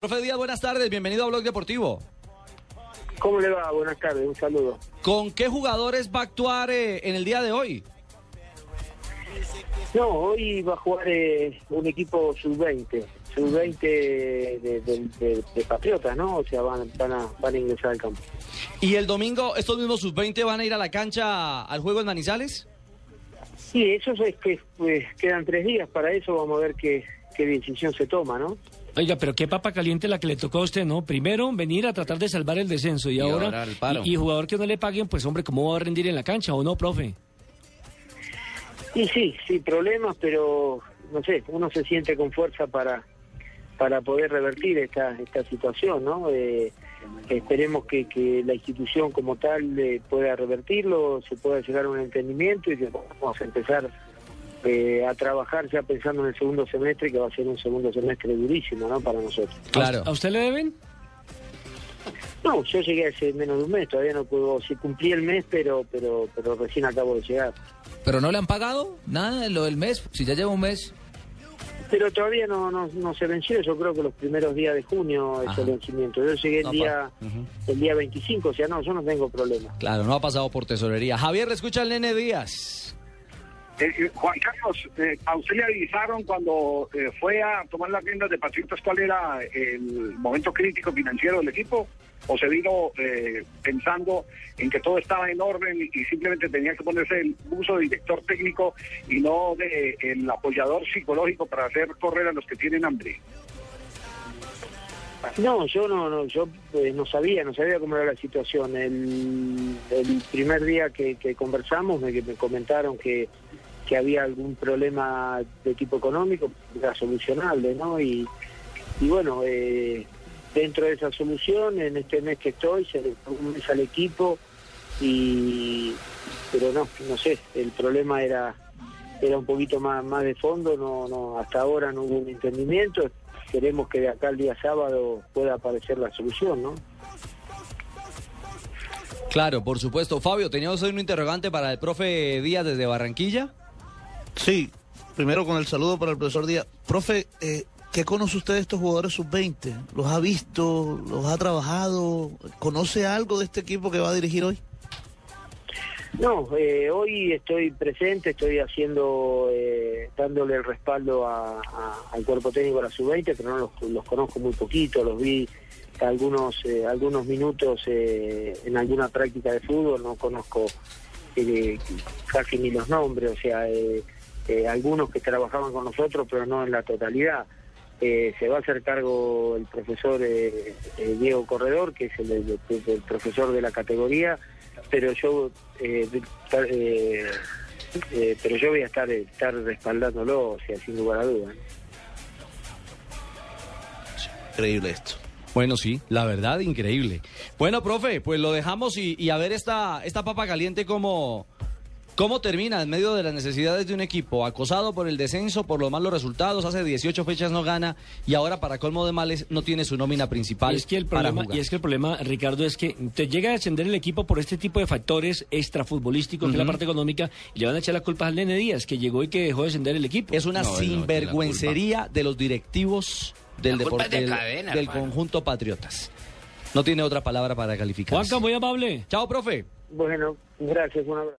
Profe Díaz, buenas tardes, bienvenido a Blog Deportivo. ¿Cómo le va? Buenas tardes, un saludo. ¿Con qué jugadores va a actuar eh, en el día de hoy? No, hoy va a jugar eh, un equipo sub-20, sub-20 de, de- de- de Patriotas, ¿no? O sea, van, van, a, van a ingresar al campo. ¿Y el domingo estos mismos sub-20 van a ir a la cancha al juego en Manizales? Sí, eso es que pues, quedan tres días para eso, vamos a ver qué, qué decisión se toma, ¿no? Oiga, pero qué papa caliente la que le tocó a usted, ¿no? Primero venir a tratar de salvar el descenso y, ahora, y, y jugador que no le paguen, pues hombre, ¿cómo va a rendir en la cancha o no, profe? Y sí, sí, problemas, pero no sé, uno se siente con fuerza para para poder revertir esta esta situación, ¿no? Eh, esperemos que, que la institución como tal eh, pueda revertirlo, se pueda llegar a un entendimiento y que vamos a empezar eh, a trabajar ya pensando en el segundo semestre, que va a ser un segundo semestre durísimo, ¿no? Para nosotros. Claro. ¿A usted le deben? No, yo llegué hace menos de un mes, todavía no puedo, sí cumplí el mes, pero pero pero recién acabo de llegar. ¿Pero no le han pagado nada de lo del mes? Si ya lleva un mes. Pero todavía no, no, no se venció, yo creo que los primeros días de junio es Ajá. el vencimiento. Yo llegué el No, día el día 25, o sea, no, yo no tengo problema. Claro, no ha pasado por tesorería. Javier, le escucha el nene Díaz. Eh, eh, Juan Carlos, eh, ¿a usted le avisaron cuando eh, fue a tomar las riendas de Patriotas cuál era el momento crítico financiero del equipo? ¿O se vino pensando en que todo estaba en orden y, simplemente tenía que ponerse el uso de director técnico y no de el apoyador psicológico para hacer correr a los que tienen hambre? No, yo no, no yo no sabía, no sabía cómo era la situación. El, primer día que, que conversamos me comentaron que, que había algún problema de tipo económico, era solucionable, ¿no? Y, y bueno, eh, dentro de esa solución, en este mes que estoy, se le un mes al equipo y pero no, no sé, el problema era era un poquito más más de fondo, no no hasta ahora no hubo un entendimiento, esperemos que de acá al día sábado pueda aparecer la solución, ¿no? Claro, por supuesto. Fabio, teníamos hoy un interrogante para el profe Díaz desde Barranquilla. Sí, primero con el saludo para el profesor Díaz. Profe, eh, ¿qué conoce usted de estos jugadores sub-20? ¿Los ha visto? ¿Los ha trabajado? ¿Conoce algo de este equipo que va a dirigir hoy? No, eh, hoy estoy presente, estoy haciendo, eh, dándole el respaldo a- al cuerpo técnico de la sub-20, pero no los, los conozco muy poquito, los vi algunos eh, algunos minutos eh, en alguna práctica de fútbol, no conozco eh, casi ni los nombres, o sea, eh, eh, algunos que trabajaban con nosotros, pero no en la totalidad. Eh, se va a hacer cargo el profesor Diego Corredor, que es el, el- profesor de la categoría, pero yo pero yo voy a estar estar respaldándolo, o sea, sin lugar a dudas. Increíble esto. Bueno, sí, la verdad, increíble. Bueno, profe, pues lo dejamos y, y a ver esta, esta papa caliente cómo, cómo termina en medio de las necesidades de un equipo, acosado por el descenso, por los malos resultados, hace 18 fechas no gana y ahora para colmo de males no tiene su nómina principal Y es que el para problema, jugar. y es que el problema, Ricardo, es que te llega a descender el equipo por este tipo de factores extrafutbolísticos, que es la parte económica, y le van a echar la culpa al Nene Díaz, que llegó y que dejó descender el equipo. Es una No, sinvergüencería de los directivos del, La culpa depor- es de del, cadena, del conjunto Patriotas. No tiene otra palabra para calificar. Juanca, muy amable. Chao, profe. Bueno, gracias, un abrazo.